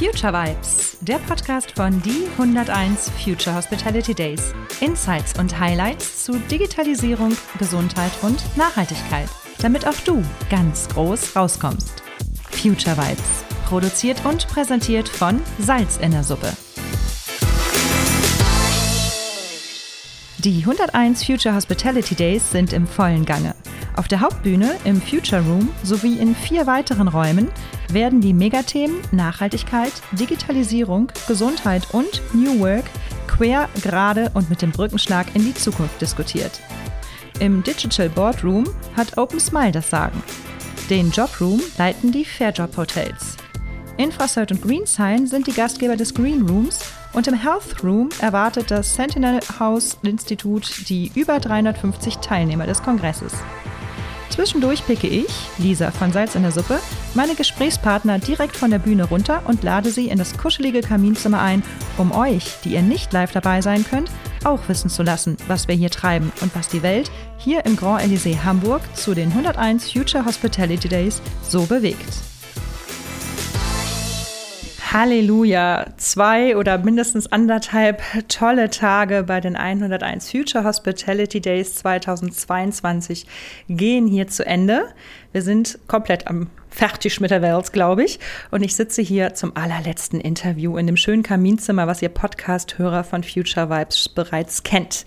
Future Vibes, der Podcast von die 101 Future Hospitality Days. Insights und Highlights zu Digitalisierung, Gesundheit und Nachhaltigkeit, damit auch du ganz groß rauskommst. Future Vibes, produziert und präsentiert von Salz in der Suppe. Die 101 Future Hospitality Days sind im vollen Gange. Auf der Hauptbühne, im Future Room sowie in vier weiteren Räumen werden die Megathemen Nachhaltigkeit, Digitalisierung, Gesundheit und New Work quer, gerade und mit dem Brückenschlag in die Zukunft diskutiert. Im Digital Boardroom hat Open Smile das Sagen. Den Jobroom leiten die Fairjob Hotels. Infrasert und GreenSign sind die Gastgeber des Green Rooms und im Health Room erwartet das Sentinel House Institut die über 350 Teilnehmer des Kongresses. Zwischendurch picke ich, Lisa von Salz in der Suppe, meine Gesprächspartner direkt von der Bühne runter und lade sie in das kuschelige Kaminzimmer ein, um euch, die ihr nicht live dabei sein könnt, auch wissen zu lassen, was wir hier treiben und was die Welt hier im Grand Elysée Hamburg zu den 101 Future Hospitality Days so bewegt. Halleluja. Zwei oder mindestens anderthalb tolle Tage bei den 101 Future Hospitality Days 2022 gehen hier zu Ende. Wir sind komplett am fertig mit der Welt, glaube ich. Und ich sitze hier zum allerletzten Interview in dem schönen Kaminzimmer, was ihr Podcast-Hörer von Future Vibes bereits kennt.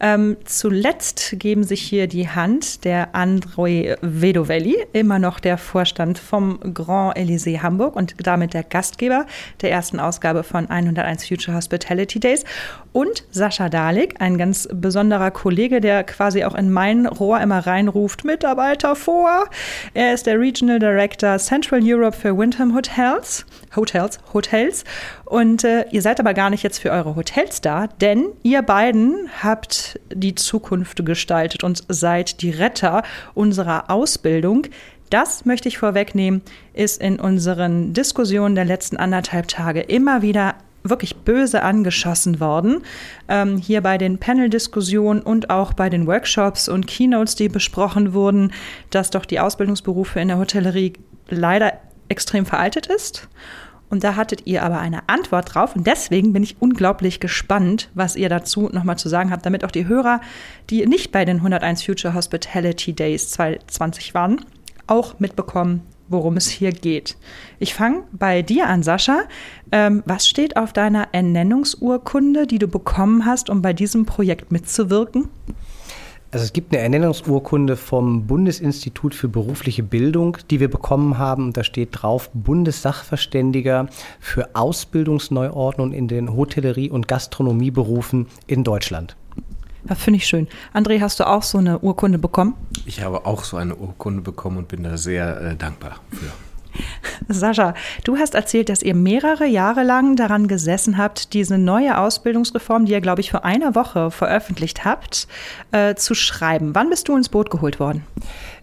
Ähm, zuletzt geben sich hier die Hand der André Vedovelli, immer noch der Vorstand vom Grand Elysée Hamburg und damit der Gastgeber der ersten Ausgabe von 101 Future Hospitality Days. Und Sascha Dalik, ein ganz besonderer Kollege, der quasi auch in mein Rohr immer reinruft, Mitarbeiter vor. Er ist der Regional Director Central Europe für Windham Hotels. Hotels, Hotels. Und äh, ihr seid aber gar nicht jetzt für eure Hotels da, denn ihr beiden habt die Zukunft gestaltet und seid die Retter unserer Ausbildung. Das möchte ich vorwegnehmen, ist in unseren Diskussionen der letzten anderthalb Tage immer wieder wirklich böse angeschossen worden. Ähm, hier bei den Panel-Diskussionen und auch bei den Workshops und Keynotes, die besprochen wurden, dass doch die Ausbildungsberufe in der Hotellerie leider extrem veraltet ist. Und da hattet ihr aber eine Antwort drauf. Und deswegen bin ich unglaublich gespannt, was ihr dazu nochmal zu sagen habt, damit auch die Hörer, die nicht bei den 101 Future Hospitality Days 2020 waren, auch mitbekommen, worum es hier geht. Ich fange bei dir an, Sascha. Ähm, was steht auf deiner Ernennungsurkunde, die du bekommen hast, um bei diesem Projekt mitzuwirken? Also es gibt eine Ernennungsurkunde vom Bundesinstitut für berufliche Bildung, die wir bekommen haben. Da steht drauf Bundessachverständiger für Ausbildungsneuordnung in den Hotellerie- und Gastronomieberufen in Deutschland. Ja, finde ich schön. André, hast du auch so eine Urkunde bekommen? Ich habe auch so eine Urkunde bekommen und bin da sehr äh, dankbar für. Sascha, du hast erzählt, dass ihr mehrere Jahre lang daran gesessen habt, diese neue Ausbildungsreform, die ihr, glaube ich, vor einer Woche veröffentlicht habt, äh, zu schreiben. Wann bist du ins Boot geholt worden?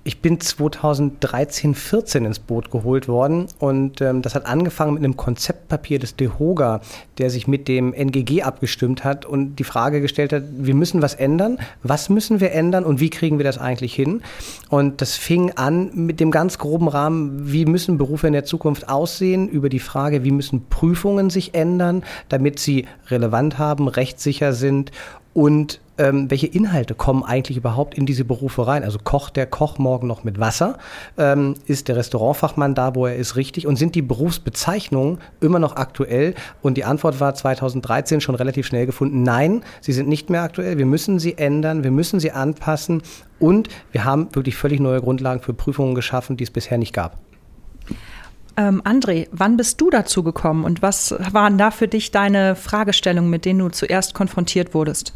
Ich bin 2013, 14 ins Boot geholt worden und ähm, das hat angefangen mit einem Konzeptpapier des DEHOGA, der sich mit dem NGG abgestimmt hat und die Frage gestellt hat, wir müssen was ändern, was müssen wir ändern und wie kriegen wir das eigentlich hin? Und das fing an mit dem ganz groben Rahmen, wie müssen Berufe in der Zukunft aussehen, über die Frage, wie müssen Prüfungen sich ändern, damit sie relevant haben, rechtssicher sind und ähm, welche Inhalte kommen eigentlich überhaupt in diese Berufe rein? Also kocht der Koch morgen noch mit Wasser? Ähm, ist der Restaurantfachmann da, wo er ist, richtig? Und sind die Berufsbezeichnungen immer noch aktuell? Und die Antwort war 2013 schon relativ schnell gefunden, nein, sie sind nicht mehr aktuell. Wir müssen sie ändern, wir müssen sie anpassen und wir haben wirklich völlig neue Grundlagen für Prüfungen geschaffen, die es bisher nicht gab. Ähm, André, wann bist du dazu gekommen und was waren da für dich deine Fragestellungen, mit denen du zuerst konfrontiert wurdest?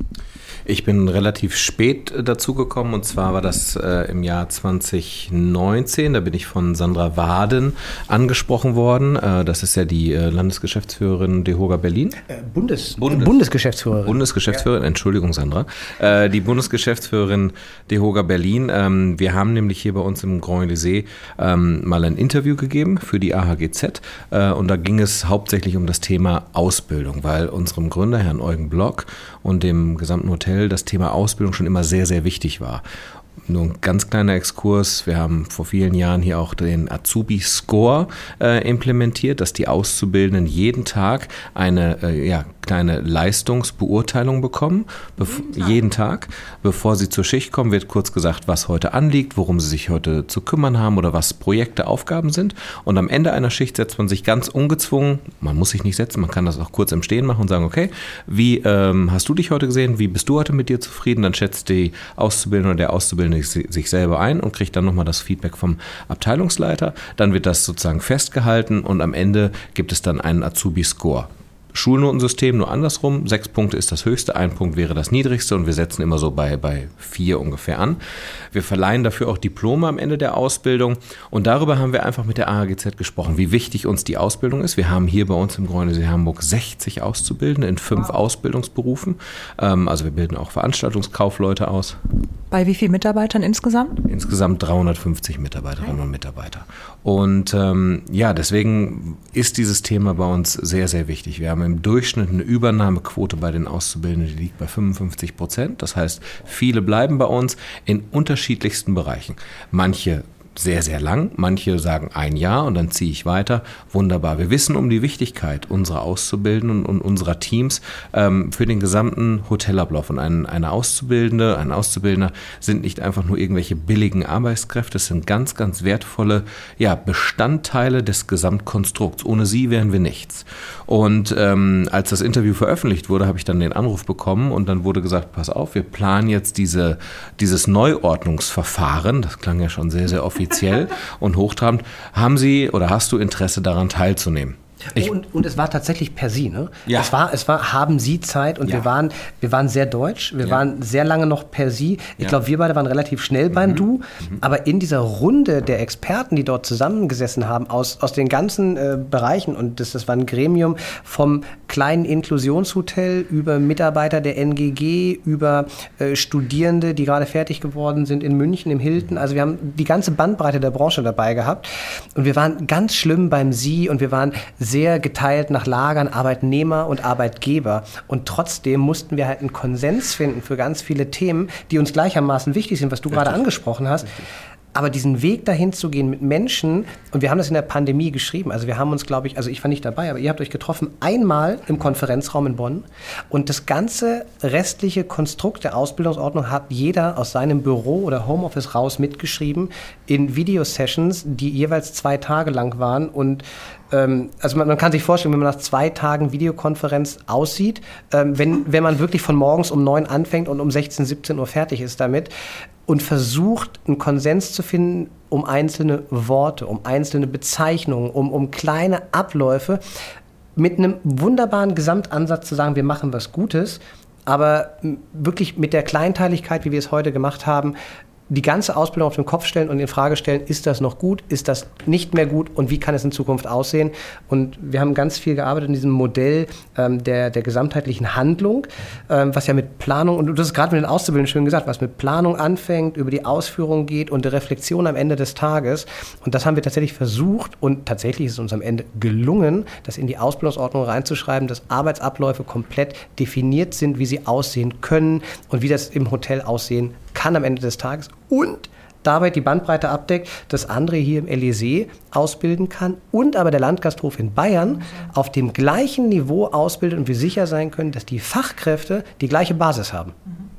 Ich bin relativ spät äh, dazu gekommen und zwar war das äh, im Jahr 2019. Da bin ich von Sandra Waden angesprochen worden. Äh, das ist ja die äh, Landesgeschäftsführerin DEHOGA Berlin. Äh, Bundes, Bundes, Bundesgeschäftsführerin. Bundesgeschäftsführerin, ja. Entschuldigung Sandra. Äh, die Bundesgeschäftsführerin DEHOGA Berlin. Ähm, wir haben nämlich hier bei uns im Grand Elysée ähm, mal ein Interview gegeben für die AHGZ und da ging es hauptsächlich um das Thema Ausbildung, weil unserem Gründer, Herrn Eugen Block und dem gesamten Hotel das Thema Ausbildung schon immer sehr, sehr wichtig war. nur ein ganz kleiner Exkurs. Wir haben vor vielen Jahren hier auch den Azubi Score äh, implementiert, dass die Auszubildenden jeden Tag eine äh, ja, kleine Leistungsbeurteilung bekommen. Jeden Tag. jeden Tag. Bevor sie zur Schicht kommen, wird kurz gesagt, was heute anliegt, worum sie sich heute zu kümmern haben oder was Projekte, Aufgaben sind. Und am Ende einer Schicht setzt man sich ganz ungezwungen, man muss sich nicht setzen, man kann das auch kurz im Stehen machen und sagen, okay, wie ähm, hast du dich heute gesehen? Wie bist du heute mit dir zufrieden? Dann schätzt die Auszubildende oder der Auszubildende sich selber ein und kriegt dann nochmal das Feedback vom Abteilungsleiter. Dann wird das sozusagen festgehalten und am Ende gibt es dann einen Azubi-Score. Schulnotensystem nur andersrum. Sechs Punkte ist das höchste, ein Punkt wäre das niedrigste und wir setzen immer so bei, bei vier ungefähr an. Wir verleihen dafür auch Diplome am Ende der Ausbildung und darüber haben wir einfach mit der AHGZ gesprochen, wie wichtig uns die Ausbildung ist. Wir haben hier bei uns im Gräunesee Hamburg 60 Auszubildende in fünf wow. Ausbildungsberufen. Ähm, also wir bilden auch Veranstaltungskaufleute aus. Bei wie vielen Mitarbeitern insgesamt? Insgesamt 350 Mitarbeiterinnen und Mitarbeiter. Und ähm, ja, deswegen ist dieses Thema bei uns sehr, sehr wichtig. Wir haben im Durchschnitt eine Übernahmequote bei den Auszubildenden, die liegt bei 55 Prozent. Das heißt, viele bleiben bei uns in unterschiedlichsten Bereichen. Manche sehr, sehr lang. Manche sagen ein Jahr und dann ziehe ich weiter. Wunderbar. Wir wissen um die Wichtigkeit unserer Auszubildenden und unserer Teams ähm, für den gesamten Hotelablauf. Und ein, eine Auszubildende, ein Auszubildender sind nicht einfach nur irgendwelche billigen Arbeitskräfte, es sind ganz, ganz wertvolle ja, Bestandteile des Gesamtkonstrukts. Ohne sie wären wir nichts. Und ähm, als das Interview veröffentlicht wurde, habe ich dann den Anruf bekommen und dann wurde gesagt, pass auf, wir planen jetzt diese, dieses Neuordnungsverfahren. Das klang ja schon sehr, sehr offiziell offiziell und hochtrabend. Haben Sie oder hast du Interesse daran teilzunehmen? Und, und, es war tatsächlich per Sie, ne? Ja. Es war, es war, haben Sie Zeit und ja. wir, waren, wir waren sehr deutsch, wir ja. waren sehr lange noch per Sie. Ich ja. glaube, wir beide waren relativ schnell mhm. beim Du, mhm. aber in dieser Runde der Experten, die dort zusammengesessen haben, aus, aus den ganzen äh, Bereichen, und das, das war ein Gremium vom kleinen Inklusionshotel über Mitarbeiter der NGG, über äh, Studierende, die gerade fertig geworden sind in München, im Hilton. Also wir haben die ganze Bandbreite der Branche dabei gehabt und wir waren ganz schlimm beim Sie und wir waren sehr sehr geteilt nach Lagern, Arbeitnehmer und Arbeitgeber. Und trotzdem mussten wir halt einen Konsens finden für ganz viele Themen, die uns gleichermaßen wichtig sind, was du Richtig. gerade angesprochen hast. Richtig. Aber diesen Weg dahin zu gehen mit Menschen, und wir haben das in der Pandemie geschrieben, also wir haben uns, glaube ich, also ich war nicht dabei, aber ihr habt euch getroffen, einmal im Konferenzraum in Bonn. Und das ganze restliche Konstrukt der Ausbildungsordnung hat jeder aus seinem Büro oder Homeoffice raus mitgeschrieben in Videosessions, die jeweils zwei Tage lang waren. Und also man, man, kann sich vorstellen, wenn man nach zwei Tagen Videokonferenz aussieht, ähm, wenn, wenn man wirklich von morgens um neun anfängt und um 16, 17 Uhr fertig ist damit, und versucht, einen Konsens zu finden um einzelne Worte, um einzelne Bezeichnungen, um, um kleine Abläufe, mit einem wunderbaren Gesamtansatz zu sagen, wir machen was Gutes, aber wirklich mit der Kleinteiligkeit, wie wir es heute gemacht haben, die ganze Ausbildung auf den Kopf stellen und in Frage stellen, ist das noch gut, ist das nicht mehr gut und wie kann es in Zukunft aussehen. Und wir haben ganz viel gearbeitet in diesem Modell ähm, der, der gesamtheitlichen Handlung, ähm, was ja mit Planung, und du hast gerade mit den Auszubildenden schön gesagt, was mit Planung anfängt, über die Ausführung geht und der Reflexion am Ende des Tages. Und das haben wir tatsächlich versucht und tatsächlich ist es uns am Ende gelungen, das in die Ausbildungsordnung reinzuschreiben, dass Arbeitsabläufe komplett definiert sind, wie sie aussehen können und wie das im Hotel aussehen kann am Ende des Tages und dabei die Bandbreite abdeckt, dass André hier im Elysée ausbilden kann und aber der Landgasthof in Bayern auf dem gleichen Niveau ausbildet und wir sicher sein können, dass die Fachkräfte die gleiche Basis haben. Mhm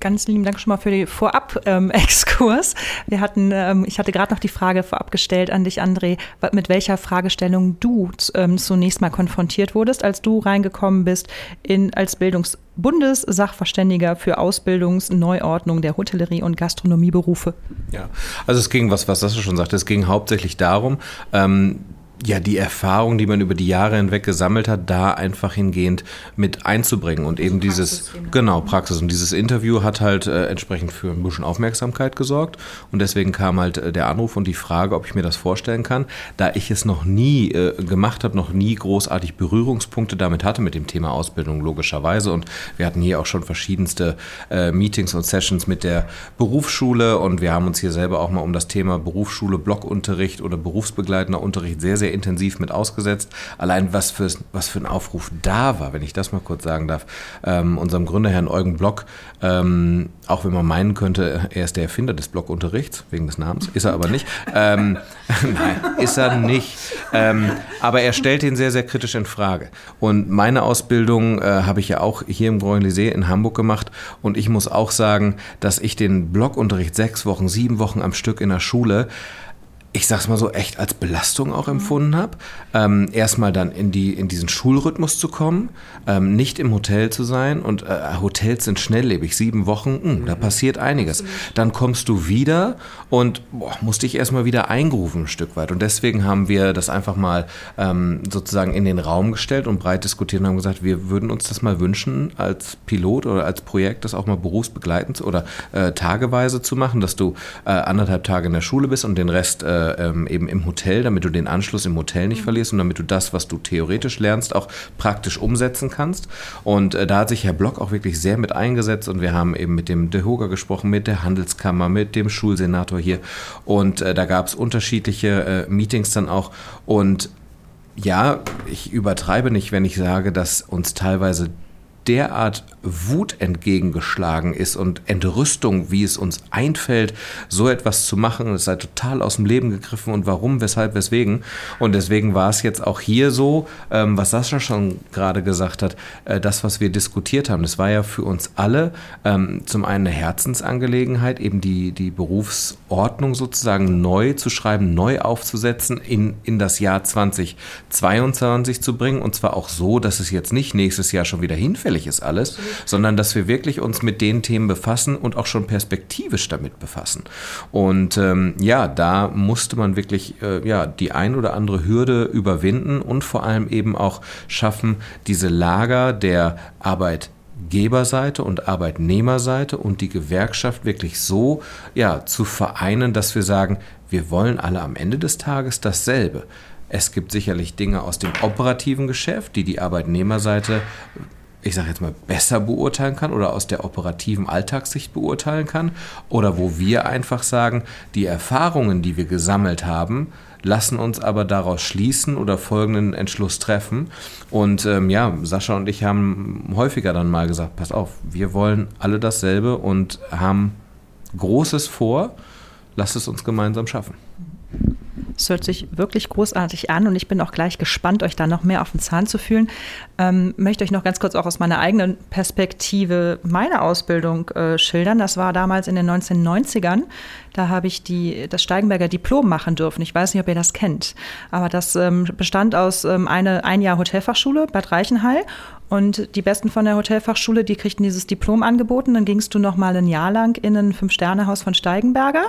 ganz lieben Dank schon mal für den Vorab-Exkurs. Wir hatten, ähm, ich hatte gerade noch die Frage vorab gestellt an dich, André, mit welcher Fragestellung du ähm, zunächst mal konfrontiert wurdest, als du reingekommen bist in, als Bildungsbundessachverständiger für Ausbildungsneuordnung der Hotellerie und Gastronomieberufe. Ja, also es ging, was, was das schon sagte, es ging hauptsächlich darum, ähm, ja, die Erfahrung, die man über die Jahre hinweg gesammelt hat, da einfach hingehend mit einzubringen und eben dieses, genau, Praxis. Und dieses Interview hat halt äh, entsprechend für ein bisschen Aufmerksamkeit gesorgt und deswegen kam halt äh, der Anruf und die Frage, ob ich mir das vorstellen kann, da ich es noch nie äh, gemacht habe, noch nie großartig Berührungspunkte damit hatte mit dem Thema Ausbildung, logischerweise. Und wir hatten hier auch schon verschiedenste äh, Meetings und Sessions mit der Berufsschule und wir haben uns hier selber auch mal um das Thema Berufsschule, Blockunterricht oder berufsbegleitender Unterricht sehr, sehr sehr intensiv mit ausgesetzt. Allein was für, was für ein Aufruf da war, wenn ich das mal kurz sagen darf. Ähm, unserem Gründer, Herrn Eugen Block, ähm, auch wenn man meinen könnte, er ist der Erfinder des Blockunterrichts, wegen des Namens, ist er aber nicht. Ähm, nein, ist er nicht. Ähm, aber er stellt ihn sehr, sehr kritisch in Frage. Und meine Ausbildung äh, habe ich ja auch hier im Grand Lycée in Hamburg gemacht. Und ich muss auch sagen, dass ich den Blockunterricht sechs Wochen, sieben Wochen am Stück in der Schule ich sag's mal so, echt als Belastung auch empfunden habe. Ähm, erstmal dann in, die, in diesen Schulrhythmus zu kommen, ähm, nicht im Hotel zu sein und äh, Hotels sind schnelllebig, sieben Wochen, mh, hm, da mhm. passiert einiges. Dann kommst du wieder und boah, musst dich erstmal wieder eingrufen ein Stück weit. Und deswegen haben wir das einfach mal ähm, sozusagen in den Raum gestellt und breit diskutiert und haben gesagt, wir würden uns das mal wünschen, als Pilot oder als Projekt das auch mal berufsbegleitend oder äh, tageweise zu machen, dass du äh, anderthalb Tage in der Schule bist und den Rest äh, ähm, eben im Hotel, damit du den Anschluss im Hotel nicht mhm. verlierst und damit du das, was du theoretisch lernst, auch praktisch umsetzen kannst. Und äh, da hat sich Herr Block auch wirklich sehr mit eingesetzt und wir haben eben mit dem DeHoga gesprochen, mit der Handelskammer, mit dem Schulsenator hier und äh, da gab es unterschiedliche äh, Meetings dann auch und ja, ich übertreibe nicht, wenn ich sage, dass uns teilweise derart Wut entgegengeschlagen ist und Entrüstung, wie es uns einfällt, so etwas zu machen. Es sei total aus dem Leben gegriffen und warum, weshalb, weswegen. Und deswegen war es jetzt auch hier so, ähm, was Sascha schon gerade gesagt hat, äh, das, was wir diskutiert haben, das war ja für uns alle ähm, zum einen eine Herzensangelegenheit, eben die, die Berufsordnung sozusagen neu zu schreiben, neu aufzusetzen, in, in das Jahr 2022 zu bringen. Und zwar auch so, dass es jetzt nicht nächstes Jahr schon wieder hinfällig ist alles, sondern dass wir wirklich uns mit den Themen befassen und auch schon perspektivisch damit befassen. Und ähm, ja, da musste man wirklich äh, ja, die ein oder andere Hürde überwinden und vor allem eben auch schaffen, diese Lager der Arbeit Geberseite und Arbeitnehmerseite und die Gewerkschaft wirklich so ja, zu vereinen, dass wir sagen, wir wollen alle am Ende des Tages dasselbe. Es gibt sicherlich Dinge aus dem operativen Geschäft, die die Arbeitnehmerseite ich sage jetzt mal, besser beurteilen kann oder aus der operativen Alltagssicht beurteilen kann. Oder wo wir einfach sagen, die Erfahrungen, die wir gesammelt haben, lassen uns aber daraus schließen oder folgenden Entschluss treffen. Und ähm, ja, Sascha und ich haben häufiger dann mal gesagt, pass auf, wir wollen alle dasselbe und haben Großes vor, lasst es uns gemeinsam schaffen. Es hört sich wirklich großartig an und ich bin auch gleich gespannt, euch da noch mehr auf den Zahn zu fühlen. Ähm, möchte euch noch ganz kurz auch aus meiner eigenen Perspektive meine Ausbildung äh, schildern. Das war damals in den 1990ern. Da habe ich die, das Steigenberger Diplom machen dürfen. Ich weiß nicht, ob ihr das kennt, aber das ähm, bestand aus ähm, eine, ein Jahr Hotelfachschule Bad Reichenhall und die Besten von der Hotelfachschule, die kriegten dieses Diplom angeboten. Dann gingst du noch mal ein Jahr lang in ein Fünf-Sterne-Haus von Steigenberger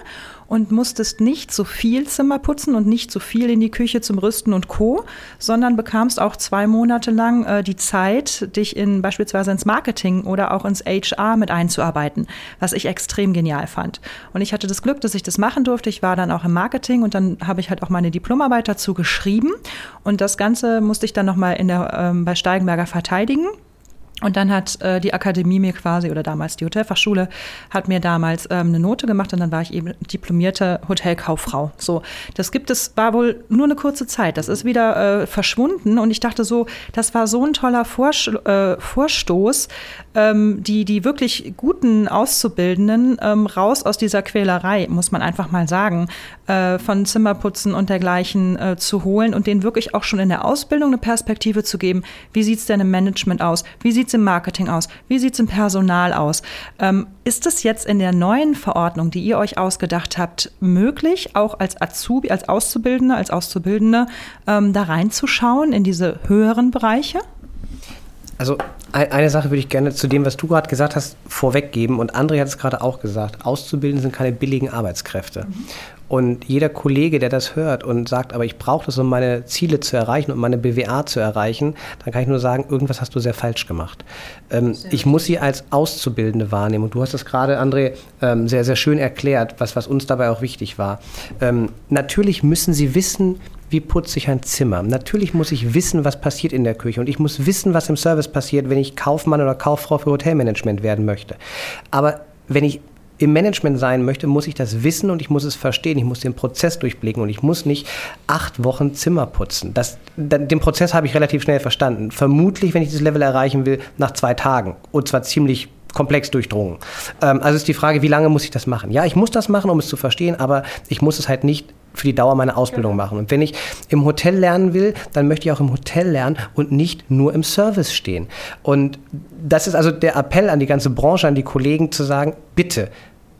und musstest nicht so viel Zimmer putzen und nicht so viel in die Küche zum Rüsten und Co., sondern bekamst auch zwei Monate lang äh, die Zeit, dich in beispielsweise ins Marketing oder auch ins HR mit einzuarbeiten, was ich extrem genial fand. Und ich hatte das Glück, dass ich das machen durfte. Ich war dann auch im Marketing und dann habe ich halt auch meine Diplomarbeit dazu geschrieben. Und das Ganze musste ich dann nochmal in der, ähm, bei Steigenberger verteidigen. Und dann hat äh, die Akademie mir quasi, oder damals die Hotelfachschule, hat mir damals ähm, eine Note gemacht und dann war ich eben diplomierte Hotelkauffrau. So, das gibt es, war wohl nur eine kurze Zeit. Das ist wieder äh, verschwunden und ich dachte so, das war so ein toller Vorsch äh, Vorstoß, ähm, die, die wirklich guten Auszubildenden ähm, raus aus dieser Quälerei, muss man einfach mal sagen, äh, von Zimmerputzen und dergleichen äh, zu holen und denen wirklich auch schon in der Ausbildung eine Perspektive zu geben. Wie sieht es denn im Management aus? Wie sieht es im Marketing aus? Wie sieht es im Personal aus? Ähm, ist es jetzt in der neuen Verordnung, die ihr euch ausgedacht habt, möglich, auch als Azubi, als Auszubildende, als Auszubildende ähm, da reinzuschauen in diese höheren Bereiche? Also eine Sache würde ich gerne zu dem, was du gerade gesagt hast, vorweggeben. Und André hat es gerade auch gesagt. Auszubildende sind keine billigen Arbeitskräfte. Mhm. Und jeder Kollege, der das hört und sagt, aber ich brauche das, um meine Ziele zu erreichen und meine BWA zu erreichen, dann kann ich nur sagen, irgendwas hast du sehr falsch gemacht. Ähm, ich muss sie als Auszubildende wahrnehmen. Und du hast das gerade, André, ähm, sehr, sehr schön erklärt, was, was uns dabei auch wichtig war. Ähm, natürlich müssen sie wissen, wie putze ich ein Zimmer. Natürlich muss ich wissen, was passiert in der Küche. Und ich muss wissen, was im Service passiert, wenn ich Kaufmann oder Kauffrau für Hotelmanagement werden möchte. Aber wenn ich im Management sein möchte, muss ich das wissen und ich muss es verstehen. Ich muss den Prozess durchblicken und ich muss nicht acht Wochen Zimmer putzen. Das, den Prozess habe ich relativ schnell verstanden. Vermutlich, wenn ich dieses Level erreichen will, nach zwei Tagen. Und zwar ziemlich komplex durchdrungen. Ähm, also ist die Frage, wie lange muss ich das machen? Ja, ich muss das machen, um es zu verstehen, aber ich muss es halt nicht für die Dauer meiner Ausbildung machen. Und wenn ich im Hotel lernen will, dann möchte ich auch im Hotel lernen und nicht nur im Service stehen. Und das ist also der Appell an die ganze Branche, an die Kollegen zu sagen, bitte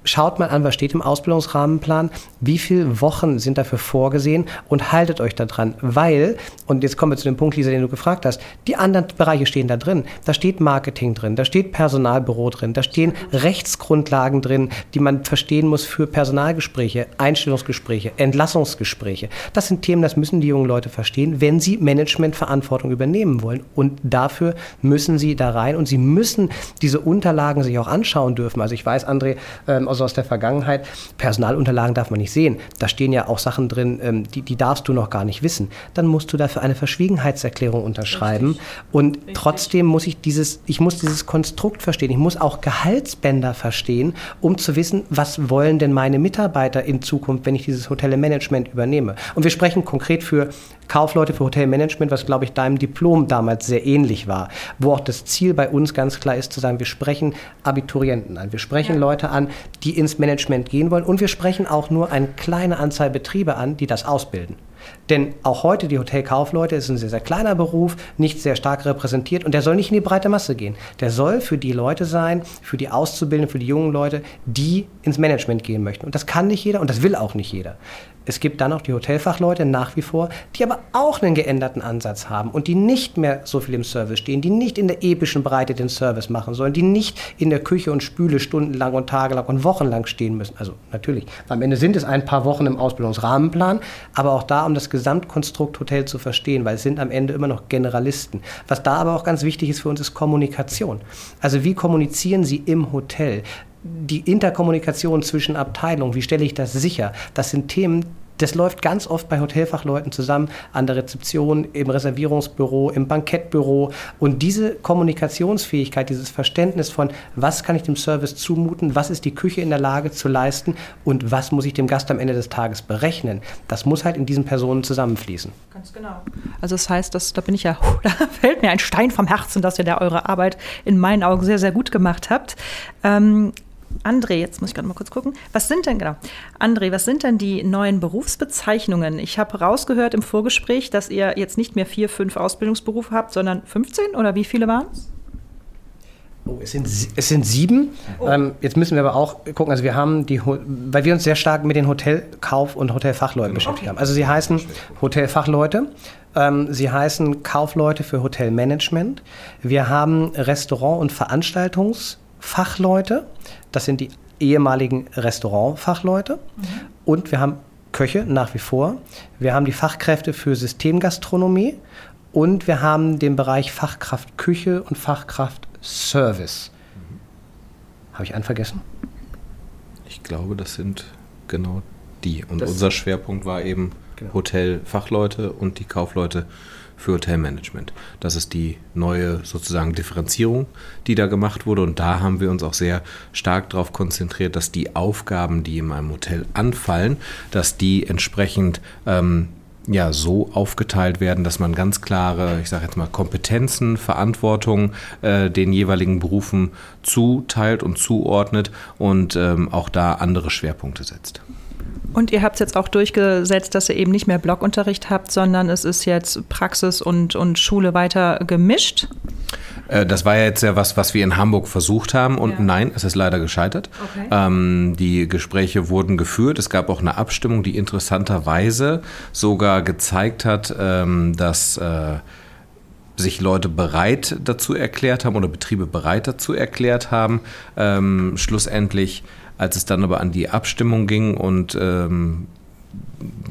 schaut mal an, was steht im Ausbildungsrahmenplan, wie viele Wochen sind dafür vorgesehen und haltet euch da dran, weil, und jetzt kommen wir zu dem Punkt, Lisa, den du gefragt hast, die anderen Bereiche stehen da drin. Da steht Marketing drin, da steht Personalbüro drin, da stehen Rechtsgrundlagen drin, die man verstehen muss für Personalgespräche, Einstellungsgespräche, Entlassungsgespräche. Das sind Themen, das müssen die jungen Leute verstehen, wenn sie Managementverantwortung übernehmen wollen. Und dafür müssen sie da rein und sie müssen diese Unterlagen sich auch anschauen dürfen. Also ich weiß, André, ähm, also aus der Vergangenheit. Personalunterlagen darf man nicht sehen. Da stehen ja auch Sachen drin, ähm, die, die darfst du noch gar nicht wissen. Dann musst du dafür eine Verschwiegenheitserklärung unterschreiben. Richtig. Und Richtig. trotzdem muss ich dieses, ich muss dieses Konstrukt verstehen. Ich muss auch Gehaltsbänder verstehen, um zu wissen, was wollen denn meine Mitarbeiter in Zukunft, wenn ich dieses Hotelmanagement übernehme. Und wir sprechen konkret für Kaufleute für Hotelmanagement, was, glaube ich, deinem Diplom damals sehr ähnlich war, wo auch das Ziel bei uns ganz klar ist, zu sagen, wir sprechen Abiturienten an, wir sprechen ja. Leute an, die ins Management gehen wollen und wir sprechen auch nur eine kleine Anzahl Betriebe an, die das ausbilden. Denn auch heute die Hotelkaufleute ist ein sehr, sehr kleiner Beruf, nicht sehr stark repräsentiert und der soll nicht in die breite Masse gehen. Der soll für die Leute sein, für die Auszubildenden, für die jungen Leute, die ins Management gehen möchten. Und das kann nicht jeder und das will auch nicht jeder. Es gibt dann auch die Hotelfachleute nach wie vor, die aber auch einen geänderten Ansatz haben und die nicht mehr so viel im Service stehen, die nicht in der epischen Breite den Service machen sollen, die nicht in der Küche und Spüle stundenlang und tagelang und wochenlang stehen müssen. Also natürlich, am Ende sind es ein paar Wochen im Ausbildungsrahmenplan, aber auch da, um das Gesamtkonstrukt Hotel zu verstehen, weil es sind am Ende immer noch Generalisten. Was da aber auch ganz wichtig ist für uns, ist Kommunikation. Also wie kommunizieren Sie im Hotel? die Interkommunikation zwischen Abteilungen, wie stelle ich das sicher? Das sind Themen, das läuft ganz oft bei Hotelfachleuten zusammen, an der Rezeption, im Reservierungsbüro, im Bankettbüro. Und diese Kommunikationsfähigkeit, dieses Verständnis von, was kann ich dem Service zumuten, was ist die Küche in der Lage zu leisten und was muss ich dem Gast am Ende des Tages berechnen, das muss halt in diesen Personen zusammenfließen. Ganz genau. Also das heißt, dass, da bin ich ja, da fällt mir ein Stein vom Herzen, dass ihr da eure Arbeit in meinen Augen sehr, sehr gut gemacht habt. Ähm, André, jetzt muss ich gerade mal kurz gucken. Was sind denn, genau, André, was sind denn die neuen Berufsbezeichnungen? Ich habe rausgehört im Vorgespräch, dass ihr jetzt nicht mehr vier, fünf Ausbildungsberufe habt, sondern 15 oder wie viele waren es? Oh, es sind, es sind sieben. Oh. Ähm, jetzt müssen wir aber auch gucken, also wir haben die, weil wir uns sehr stark mit den Hotelkauf- und Hotelfachleuten beschäftigt okay. haben. Also sie heißen Hotelfachleute, ähm, sie heißen Kaufleute für Hotelmanagement. Wir haben Restaurant- und Veranstaltungsfachleute. Das sind die ehemaligen Restaurantfachleute. Mhm. Und wir haben Köche nach wie vor. Wir haben die Fachkräfte für Systemgastronomie und wir haben den Bereich Fachkraft Küche und Fachkraft Service. Mhm. Habe ich einen vergessen? Ich glaube, das sind genau die. Und das unser Schwerpunkt war eben genau. Hotelfachleute und die Kaufleute für Hotelmanagement. Das ist die neue sozusagen Differenzierung, die da gemacht wurde. Und da haben wir uns auch sehr stark darauf konzentriert, dass die Aufgaben, die in einem Hotel anfallen, dass die entsprechend ähm, ja, so aufgeteilt werden, dass man ganz klare, ich sage jetzt mal, Kompetenzen, Verantwortung äh, den jeweiligen Berufen zuteilt und zuordnet und ähm, auch da andere Schwerpunkte setzt. Und ihr habt es jetzt auch durchgesetzt, dass ihr eben nicht mehr Blockunterricht habt, sondern es ist jetzt Praxis und, und Schule weiter gemischt? Äh, das war ja jetzt ja was, was wir in Hamburg versucht haben und ja. nein, es ist leider gescheitert. Okay. Ähm, die Gespräche wurden geführt. Es gab auch eine Abstimmung, die interessanterweise sogar gezeigt hat, ähm, dass äh, sich Leute bereit dazu erklärt haben oder Betriebe bereit dazu erklärt haben, ähm, schlussendlich als es dann aber an die Abstimmung ging und ähm,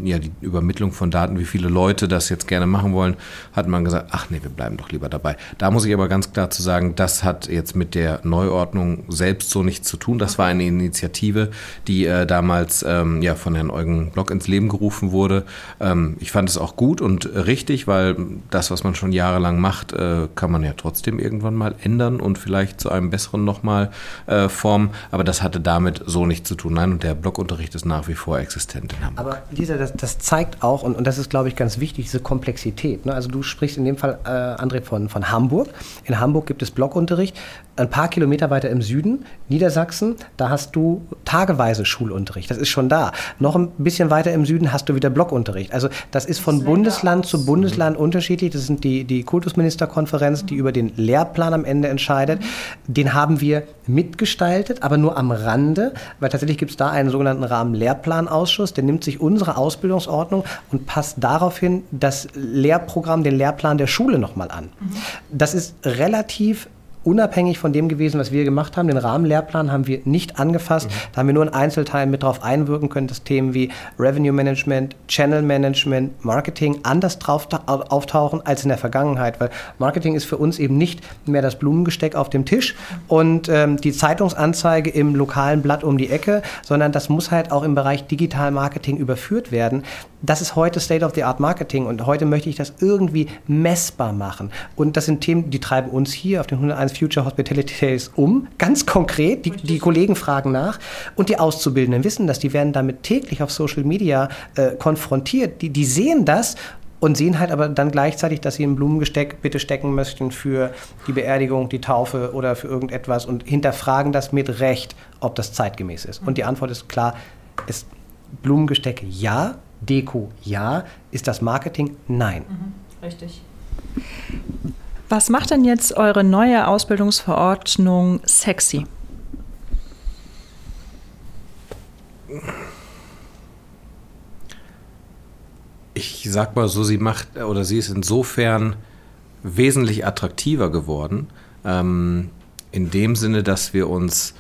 ja, die Übermittlung von Daten, wie viele Leute das jetzt gerne machen wollen, hat man gesagt, ach nee, wir bleiben doch lieber dabei. Da muss ich aber ganz klar zu sagen, das hat jetzt mit der Neuordnung selbst so nichts zu tun. Das war eine Initiative, die äh, damals ähm, ja, von Herrn Eugen Block ins Leben gerufen wurde. Ähm, ich fand es auch gut und richtig, weil das, was man schon jahrelang macht, äh, kann man ja trotzdem irgendwann mal ändern und vielleicht zu einem besseren nochmal äh, formen. Aber das hatte damit so nichts zu tun. Nein, und der Blockunterricht ist nach wie vor existent in Hamburg. Aber Lisa, das, das zeigt auch, und, und das ist, glaube ich, ganz wichtig, diese Komplexität. Ne? Also du sprichst in dem Fall, äh, André, von, von Hamburg. In Hamburg gibt es Blockunterricht. Ein paar Kilometer weiter im Süden, Niedersachsen, da hast du tageweise Schulunterricht. Das ist schon da. Noch ein bisschen weiter im Süden hast du wieder Blockunterricht. Also das ist von Bundesland zu Bundesland unterschiedlich. Das sind die, die Kultusministerkonferenz, die über den Lehrplan am Ende entscheidet. Den haben wir mitgestaltet, aber nur am Rande, weil tatsächlich gibt es da einen sogenannten Rahmenlehrplanausschuss, der nimmt sich unsere Ausbildungsordnung und passt daraufhin das Lehrprogramm, den Lehrplan der Schule nochmal an. Mhm. Das ist relativ unabhängig von dem gewesen, was wir gemacht haben. Den Rahmenlehrplan haben wir nicht angefasst. Mhm. Da haben wir nur in Einzelteilen mit drauf einwirken können, dass Themen wie Revenue Management, Channel Management, Marketing anders drauf auftauchen als in der Vergangenheit. Weil Marketing ist für uns eben nicht mehr das Blumengesteck auf dem Tisch und ähm, die Zeitungsanzeige im lokalen Blatt um die Ecke, sondern das muss halt auch im Bereich Digital Marketing überführt werden. Das ist heute State of the Art Marketing und heute möchte ich das irgendwie messbar machen. Und das sind Themen, die treiben uns hier auf den 101 Future Hospitality Days um, ganz konkret. Die, die Kollegen fragen nach und die Auszubildenden wissen das. Die werden damit täglich auf Social Media äh, konfrontiert. Die, die sehen das und sehen halt aber dann gleichzeitig, dass sie ein Blumengesteck bitte stecken möchten für die Beerdigung, die Taufe oder für irgendetwas und hinterfragen das mit Recht, ob das zeitgemäß ist. Und die Antwort ist klar, ist Blumengestecke ja, Deko ja, ist das Marketing nein. Mhm, richtig. Was macht denn jetzt eure neue Ausbildungsverordnung sexy? Ich sag mal so, sie macht oder sie ist insofern wesentlich attraktiver geworden, ähm, in dem Sinne, dass wir uns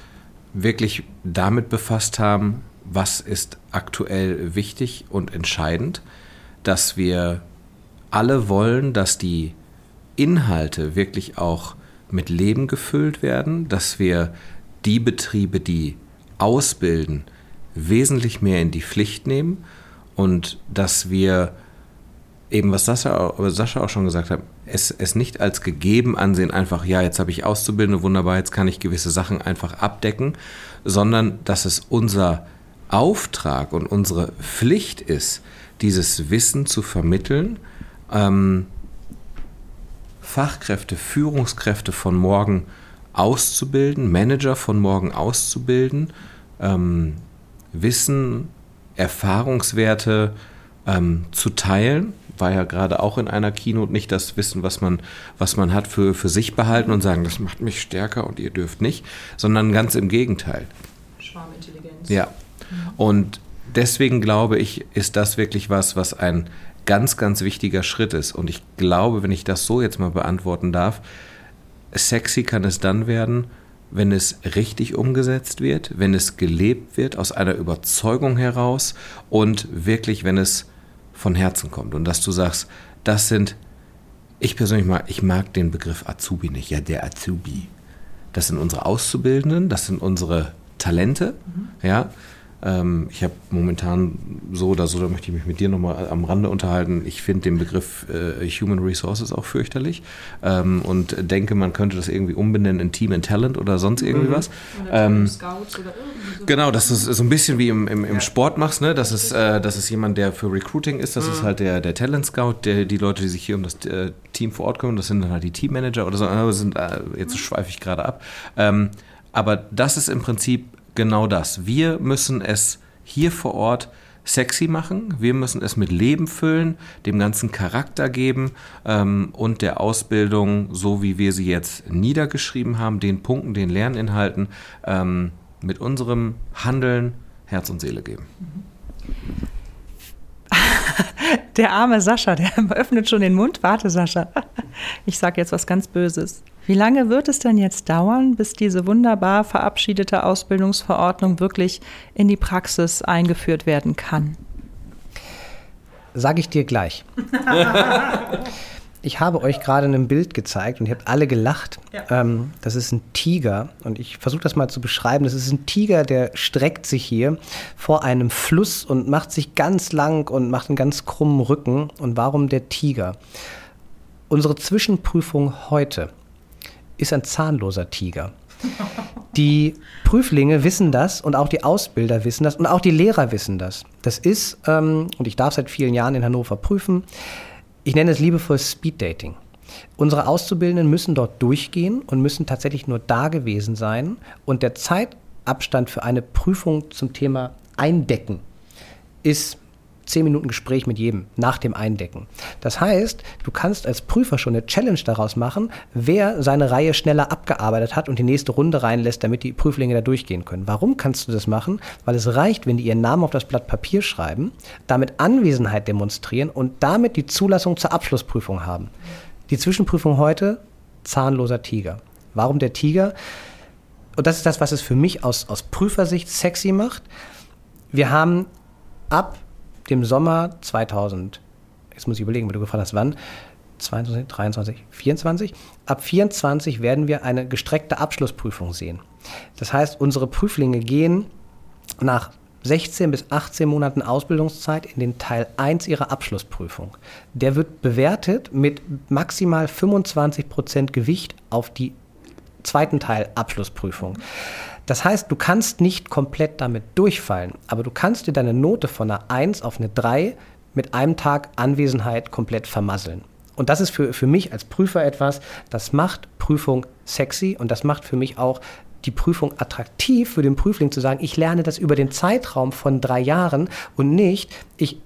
wirklich damit befasst haben, was ist aktuell wichtig und entscheidend, dass wir alle wollen, dass die Inhalte wirklich auch mit Leben gefüllt werden, dass wir die Betriebe, die ausbilden, wesentlich mehr in die Pflicht nehmen und dass wir eben, was Sascha, Sascha auch schon gesagt hat, es, es nicht als gegeben ansehen, einfach, ja, jetzt habe ich Auszubildende, wunderbar, jetzt kann ich gewisse Sachen einfach abdecken, sondern dass es unser Auftrag und unsere Pflicht ist, dieses Wissen zu vermitteln, ähm, Fachkräfte, Führungskräfte von morgen auszubilden, Manager von morgen auszubilden, ähm, Wissen, Erfahrungswerte ähm, zu teilen. War ja gerade auch in einer Keynote nicht das Wissen, was man, was man hat, für, für sich behalten und sagen, das macht mich stärker und ihr dürft nicht, sondern ganz im Gegenteil. Schwarmintelligenz. Ja. Und deswegen glaube ich, ist das wirklich was, was ein ganz, ganz wichtiger Schritt ist. Und ich glaube, wenn ich das so jetzt mal beantworten darf, sexy kann es dann werden, wenn es richtig umgesetzt wird, wenn es gelebt wird aus einer Überzeugung heraus und wirklich, wenn es von Herzen kommt. Und dass du sagst, das sind, ich persönlich mag, ich mag den Begriff Azubi nicht, ja, der Azubi. Das sind unsere Auszubildenden, das sind unsere Talente, mhm. ja. Ähm, ich habe momentan so oder so, da möchte ich mich mit dir nochmal am Rande unterhalten. Ich finde den Begriff äh, Human Resources auch fürchterlich ähm, und denke, man könnte das irgendwie umbenennen in Team and Talent oder sonst irgendwie mhm. was. Oder ähm, Scouts oder irgendwie so. Genau, das ist so ein bisschen wie im, im, im ja. Sport machst, ne? Das ist, äh, das ist jemand, der für Recruiting ist, das mhm. ist halt der, der Talent Scout, der, die Leute, die sich hier um das äh, Team vor Ort kümmern, das sind dann halt die Teammanager oder so. Sind, äh, jetzt schweife ich gerade ab. Ähm, aber das ist im Prinzip genau das. Wir müssen es hier vor Ort sexy machen. Wir müssen es mit Leben füllen, dem ganzen Charakter geben ähm, und der Ausbildung, so wie wir sie jetzt niedergeschrieben haben, den Punkten, den Lerninhalten, ähm, mit unserem Handeln Herz und Seele geben. Der arme Sascha, der öffnet schon den Mund. Warte, Sascha. Ich sage jetzt was ganz Böses. Wie lange wird es denn jetzt dauern, bis diese wunderbar verabschiedete Ausbildungsverordnung wirklich in die Praxis eingeführt werden kann? Sage ich dir gleich. ich habe euch gerade ein Bild gezeigt und ihr habt alle gelacht. Ja. Ähm, das ist ein Tiger und ich versuche das mal zu beschreiben. Das ist ein Tiger, der streckt sich hier vor einem Fluss und macht sich ganz lang und macht einen ganz krummen Rücken. Und warum der Tiger? Unsere Zwischenprüfung heute ist ein zahnloser Tiger. Die Prüflinge wissen das und auch die Ausbilder wissen das und auch die Lehrer wissen das. Das ist, ähm, und ich darf seit vielen Jahren in Hannover prüfen, ich nenne es liebevoll Speed Dating. Unsere Auszubildenden müssen dort durchgehen und müssen tatsächlich nur da gewesen sein. Und der Zeitabstand für eine Prüfung zum Thema Eindecken ist zehn Minuten Gespräch mit jedem nach dem Eindecken. Das heißt, du kannst als Prüfer schon eine Challenge daraus machen, wer seine Reihe schneller abgearbeitet hat und die nächste Runde reinlässt, damit die Prüflinge da durchgehen können. Warum kannst du das machen? Weil es reicht, wenn die ihren Namen auf das Blatt Papier schreiben, damit Anwesenheit demonstrieren und damit die Zulassung zur Abschlussprüfung haben. Die Zwischenprüfung heute, zahnloser Tiger. Warum der Tiger? Und das ist das, was es für mich aus, aus Prüfersicht sexy macht. Wir haben ab dem Sommer 2000, jetzt muss ich überlegen, wie du gefragt hast, wann, 22, 23, 24. Ab 24 werden wir eine gestreckte Abschlussprüfung sehen. Das heißt, unsere Prüflinge gehen nach 16 bis 18 Monaten Ausbildungszeit in den Teil 1 ihrer Abschlussprüfung. Der wird bewertet mit maximal 25 Prozent Gewicht auf die zweiten Teil Abschlussprüfung. Das heißt, du kannst nicht komplett damit durchfallen, aber du kannst dir deine Note von einer 1 auf eine 3 mit einem Tag Anwesenheit komplett vermasseln. Und das ist für, für mich als Prüfer etwas, das macht Prüfung sexy und das macht für mich auch die Prüfung attraktiv für den Prüfling zu sagen, ich lerne das über den Zeitraum von drei Jahren und nicht, ich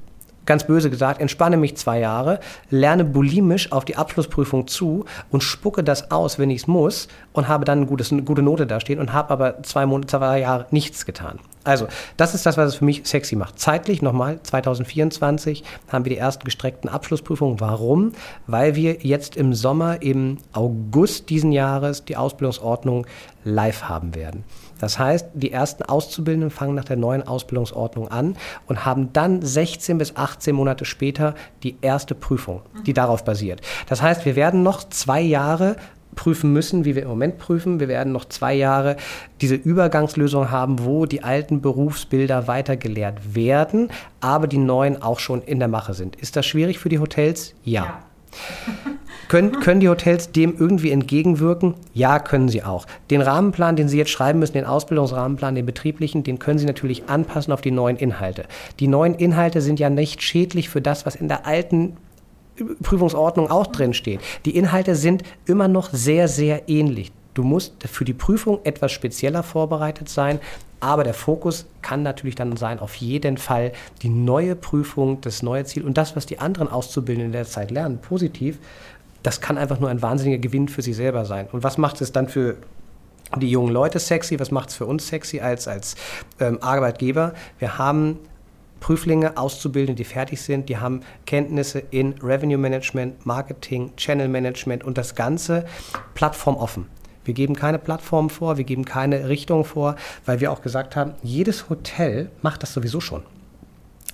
ganz böse gesagt, entspanne mich zwei Jahre, lerne bulimisch auf die Abschlussprüfung zu und spucke das aus, wenn ich es muss und habe dann ein gutes, eine gute Note dastehen und habe aber zwei, Monate, zwei Jahre nichts getan. Also, das ist das, was es für mich sexy macht. Zeitlich nochmal, 2024 haben wir die ersten gestreckten Abschlussprüfungen. Warum? Weil wir jetzt im Sommer, im August diesen Jahres, die Ausbildungsordnung live haben werden. Das heißt, die ersten Auszubildenden fangen nach der neuen Ausbildungsordnung an und haben dann 16 bis 18 Monate später die erste Prüfung, die darauf basiert. Das heißt, wir werden noch zwei Jahre prüfen müssen, wie wir im Moment prüfen. Wir werden noch zwei Jahre diese Übergangslösung haben, wo die alten Berufsbilder weitergelehrt werden, aber die neuen auch schon in der Mache sind. Ist das schwierig für die Hotels? Ja. ja. Können, können die Hotels dem irgendwie entgegenwirken? Ja, können sie auch. Den Rahmenplan, den Sie jetzt schreiben müssen, den Ausbildungsrahmenplan, den betrieblichen, den können Sie natürlich anpassen auf die neuen Inhalte. Die neuen Inhalte sind ja nicht schädlich für das, was in der alten Prüfungsordnung auch drin steht. Die Inhalte sind immer noch sehr, sehr ähnlich. Du musst für die Prüfung etwas spezieller vorbereitet sein, aber der Fokus kann natürlich dann sein, auf jeden Fall die neue Prüfung, das neue Ziel und das, was die anderen Auszubildenden in der Zeit lernen, positiv, das kann einfach nur ein wahnsinniger Gewinn für sie selber sein. Und was macht es dann für die jungen Leute sexy? Was macht es für uns sexy als, als ähm, Arbeitgeber? Wir haben Prüflinge auszubilden, die fertig sind, die haben Kenntnisse in Revenue Management, Marketing, Channel Management und das Ganze plattformoffen. Wir geben keine Plattform vor, wir geben keine Richtung vor, weil wir auch gesagt haben, jedes Hotel macht das sowieso schon.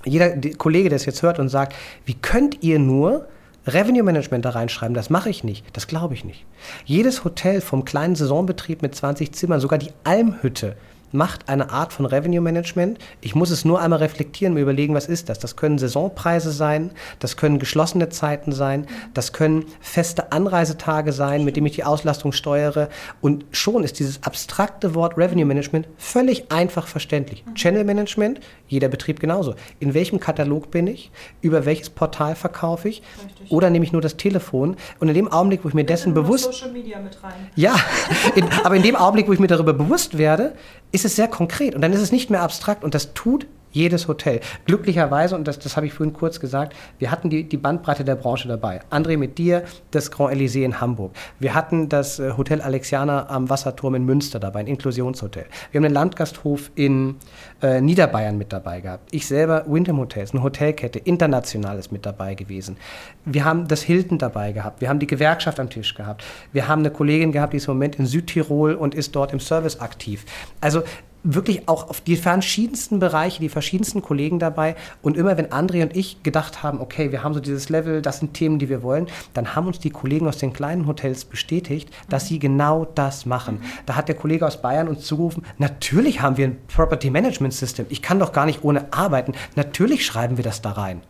Jeder Kollege, der es jetzt hört und sagt, wie könnt ihr nur Revenue Management da reinschreiben, das mache ich nicht, das glaube ich nicht. Jedes Hotel vom kleinen Saisonbetrieb mit 20 Zimmern, sogar die Almhütte, macht eine Art von Revenue Management. Ich muss es nur einmal reflektieren und überlegen, was ist das? Das können Saisonpreise sein, das können geschlossene Zeiten sein, das können feste Anreisetage sein, mit denen ich die Auslastung steuere. Und schon ist dieses abstrakte Wort Revenue Management völlig einfach verständlich. Channel Management, jeder Betrieb genauso. In welchem Katalog bin ich? Über welches Portal verkaufe ich? Richtig. Oder nehme ich nur das Telefon? Und in dem Augenblick, wo ich mir dessen bewusst... Social Media mit rein. Ja, in, aber in dem Augenblick, wo ich mir darüber bewusst werde, ist es sehr konkret und dann ist es nicht mehr abstrakt und das tut jedes Hotel. Glücklicherweise, und das, das habe ich vorhin kurz gesagt, wir hatten die, die Bandbreite der Branche dabei. André mit dir, das Grand Elysée in Hamburg. Wir hatten das äh, Hotel Alexianer am Wasserturm in Wir dabei, ein Inklusionshotel. Wir haben den Landgasthof in äh, Niederbayern mit dabei gehabt. Ich selber, Windham Hotels, eine Hotelkette, international ist mit dabei gewesen. Wir haben das Hilton dabei gehabt. Wir haben die Gewerkschaft am Tisch gehabt. Wir haben eine Kollegin gehabt, die ist im Moment in Südtirol und ist dort im Service aktiv. Also wirklich auch auf die verschiedensten Bereiche, die verschiedensten Kollegen dabei. Und immer wenn André und ich gedacht haben, okay, wir haben so dieses Level, das sind Themen, die wir wollen, dann haben uns die Kollegen aus den kleinen Hotels bestätigt, dass sie genau das machen. Da hat der Kollege aus Bayern uns zugerufen, natürlich haben wir ein Property Management System. Ich kann doch gar nicht ohne arbeiten. Natürlich schreiben wir das da rein.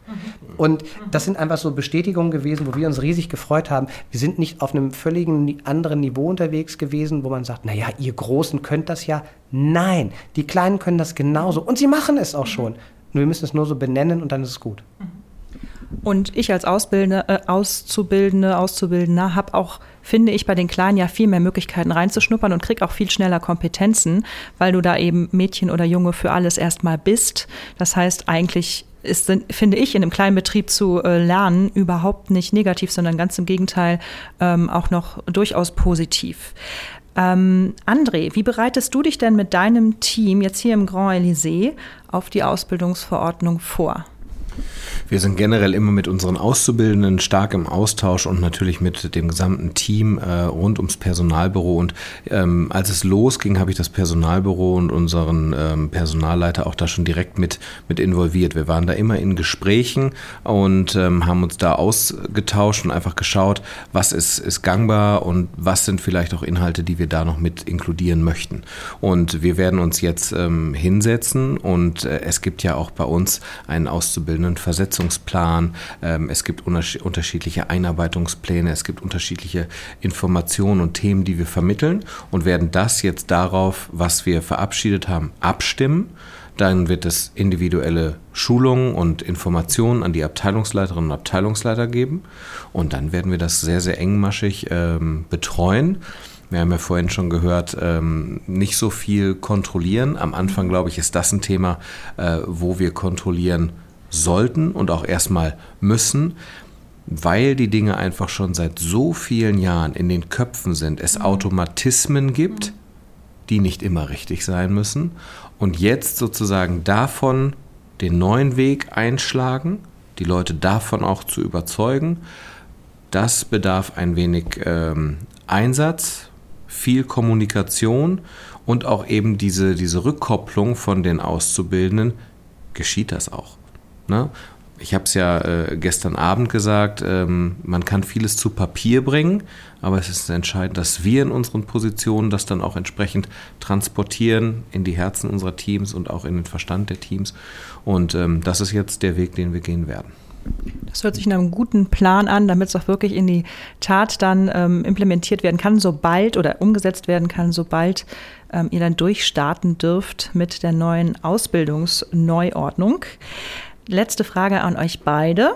Und das sind einfach so Bestätigungen gewesen, wo wir uns riesig gefreut haben. Wir sind nicht auf einem völligen anderen Niveau unterwegs gewesen, wo man sagt, naja, ihr Großen könnt das ja. Nein, die Kleinen können das genauso. Und sie machen es auch schon. Nur wir müssen es nur so benennen und dann ist es gut. Und ich als Ausbildende, äh, Auszubildende, Auszubildender habe auch, finde ich, bei den Kleinen ja viel mehr Möglichkeiten reinzuschnuppern und krieg auch viel schneller Kompetenzen, weil du da eben Mädchen oder Junge für alles erstmal bist. Das heißt, eigentlich ist, finde ich, in einem kleinen Betrieb zu äh, lernen überhaupt nicht negativ, sondern ganz im Gegenteil ähm, auch noch durchaus positiv. Ähm, André, wie bereitest du dich denn mit deinem Team jetzt hier im Grand Elysée auf die Ausbildungsverordnung vor? Wir sind generell immer mit unseren Auszubildenden stark im Austausch und natürlich mit dem gesamten Team äh, rund ums Personalbüro. Und ähm, als es losging, habe ich das Personalbüro und unseren ähm, Personalleiter auch da schon direkt mit, mit involviert. Wir waren da immer in Gesprächen und ähm, haben uns da ausgetauscht und einfach geschaut, was ist, ist gangbar und was sind vielleicht auch Inhalte, die wir da noch mit inkludieren möchten. Und wir werden uns jetzt ähm, hinsetzen und äh, es gibt ja auch bei uns einen Auszubildenden Versetzung Vernetzungsplan, ähm, es gibt unterschiedliche Einarbeitungspläne, es gibt unterschiedliche Informationen und Themen, die wir vermitteln und werden das jetzt darauf, was wir verabschiedet haben, abstimmen. Dann wird es individuelle Schulungen und Informationen an die Abteilungsleiterinnen und Abteilungsleiter geben. Und dann werden wir das sehr, sehr engmaschig ähm, betreuen. Wir haben ja vorhin schon gehört, ähm, nicht so viel kontrollieren. Am Anfang, glaube ich, ist das ein Thema, äh, wo wir kontrollieren sollten und auch erstmal müssen, weil die Dinge einfach schon seit so vielen Jahren in den Köpfen sind, es Automatismen gibt, die nicht immer richtig sein müssen. Und jetzt sozusagen davon den neuen Weg einschlagen, die Leute davon auch zu überzeugen, das bedarf ein wenig ähm, Einsatz, viel Kommunikation und auch eben diese, diese Rückkopplung von den Auszubildenden, geschieht das auch. Ne? Ich habe es ja äh, gestern Abend gesagt, ähm, man kann vieles zu Papier bringen, aber es ist entscheidend, dass wir in unseren Positionen das dann auch entsprechend transportieren in die Herzen unserer Teams und auch in den Verstand der Teams. Und ähm, das ist jetzt der Weg, den wir gehen werden. Das hört sich nach einem guten Plan an, damit es auch wirklich in die Tat dann ähm, implementiert werden kann, sobald oder umgesetzt werden kann, sobald ähm, ihr dann durchstarten dürft mit der neuen Ausbildungsneuordnung. Letzte Frage an euch beide.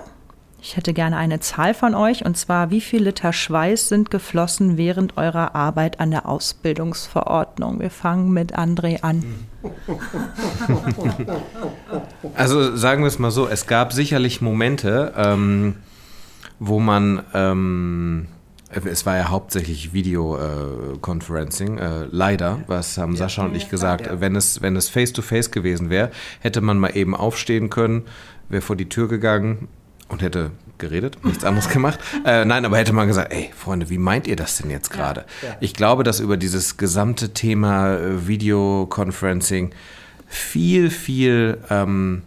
Ich hätte gerne eine Zahl von euch, und zwar, wie viel Liter Schweiß sind geflossen während eurer Arbeit an der Ausbildungsverordnung? Wir fangen mit André an. Also sagen wir es mal so, es gab sicherlich Momente, ähm, wo man... Ähm, es war ja hauptsächlich Videoconferencing, äh, äh, leider, was haben Sascha und ich gesagt. Ja. Wenn es, wenn es face-to-face -face gewesen wäre, hätte man mal eben aufstehen können, wäre vor die Tür gegangen und hätte geredet, nichts anderes gemacht. Äh, nein, aber hätte man gesagt, ey, Freunde, wie meint ihr das denn jetzt gerade? Ja, ja. Ich glaube, dass über dieses gesamte Thema äh, Videoconferencing viel, viel ähm,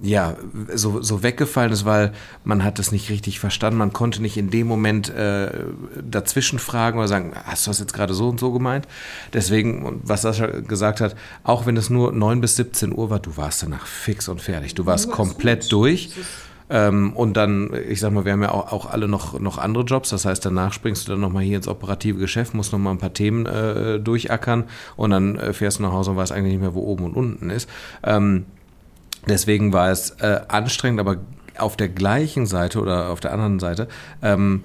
ja, so, so weggefallen ist, weil man hat es nicht richtig verstanden. Man konnte nicht in dem Moment äh, dazwischen fragen oder sagen, hast du das jetzt gerade so und so gemeint? Deswegen, was Sascha gesagt hat, auch wenn es nur 9 bis 17 Uhr war, du warst danach fix und fertig. Du warst komplett gut. durch. Ähm, und dann, ich sag mal, wir haben ja auch, auch, alle noch, noch andere Jobs. Das heißt, danach springst du dann nochmal hier ins operative Geschäft, musst nochmal ein paar Themen äh, durchackern und dann äh, fährst du nach Hause und weißt eigentlich nicht mehr, wo oben und unten ist. Ähm, Deswegen war es äh, anstrengend, aber auf der gleichen Seite oder auf der anderen Seite ähm,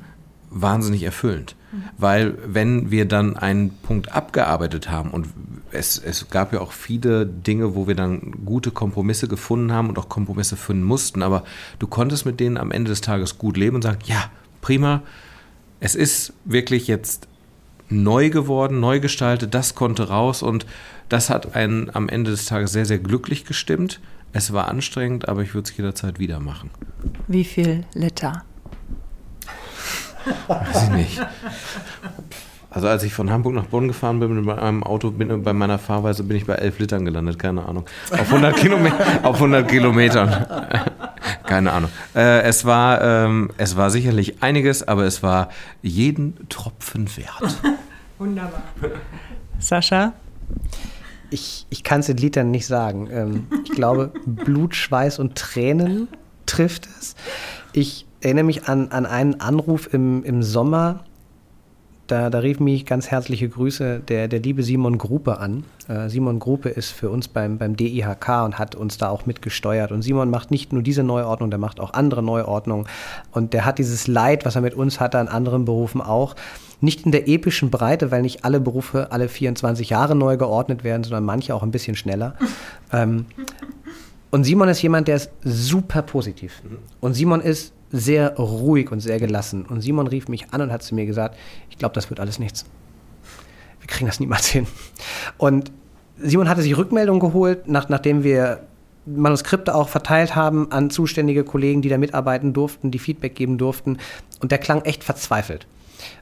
wahnsinnig erfüllend. Mhm. Weil wenn wir dann einen Punkt abgearbeitet haben und es, es gab ja auch viele Dinge, wo wir dann gute Kompromisse gefunden haben und auch Kompromisse finden mussten, aber du konntest mit denen am Ende des Tages gut leben und sagen, ja, prima, es ist wirklich jetzt neu geworden, neu gestaltet, das konnte raus und das hat einen am Ende des Tages sehr, sehr glücklich gestimmt. Es war anstrengend, aber ich würde es jederzeit wieder machen. Wie viel Liter? Weiß ich nicht. Also als ich von Hamburg nach Bonn gefahren bin mit meinem Auto, bin, bei meiner Fahrweise bin ich bei 11 Litern gelandet, keine Ahnung. Auf 100, Kilome auf 100 Kilometern. keine Ahnung. Äh, es, war, ähm, es war sicherlich einiges, aber es war jeden Tropfen wert. Wunderbar. Sascha? Ich, ich kann es in Litern nicht sagen. Ähm, ich glaube, Blut, Schweiß und Tränen trifft es. Ich erinnere mich an, an einen Anruf im, im Sommer da, da rief mich ganz herzliche Grüße der, der liebe Simon Gruppe an. Äh, Simon Gruppe ist für uns beim, beim DIHK und hat uns da auch mitgesteuert. Und Simon macht nicht nur diese Neuordnung, der macht auch andere Neuordnungen. Und der hat dieses Leid, was er mit uns hatte, an anderen Berufen auch. Nicht in der epischen Breite, weil nicht alle Berufe alle 24 Jahre neu geordnet werden, sondern manche auch ein bisschen schneller. ähm, und Simon ist jemand, der ist super positiv. Und Simon ist sehr ruhig und sehr gelassen. Und Simon rief mich an und hat zu mir gesagt, ich glaube, das wird alles nichts. Wir kriegen das niemals hin. Und Simon hatte sich Rückmeldungen geholt, nach, nachdem wir Manuskripte auch verteilt haben an zuständige Kollegen, die da mitarbeiten durften, die Feedback geben durften. Und der klang echt verzweifelt.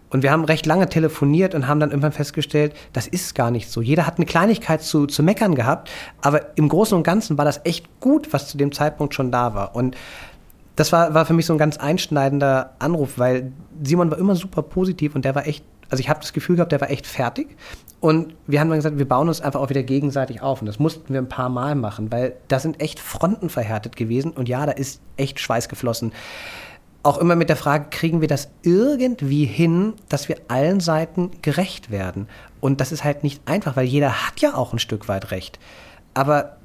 Und wir haben recht lange telefoniert und haben dann irgendwann festgestellt, das ist gar nicht so. Jeder hat eine Kleinigkeit zu, zu meckern gehabt, aber im Großen und Ganzen war das echt gut, was zu dem Zeitpunkt schon da war. Und das war, war für mich so ein ganz einschneidender Anruf, weil Simon war immer super positiv und der war echt, also ich habe das Gefühl gehabt, der war echt fertig. Und wir haben dann gesagt, wir bauen uns einfach auch wieder gegenseitig auf. Und das mussten wir ein paar Mal machen, weil da sind echt Fronten verhärtet gewesen. Und ja, da ist echt Schweiß geflossen. Auch immer mit der Frage, kriegen wir das irgendwie hin, dass wir allen Seiten gerecht werden? Und das ist halt nicht einfach, weil jeder hat ja auch ein Stück weit recht. Aber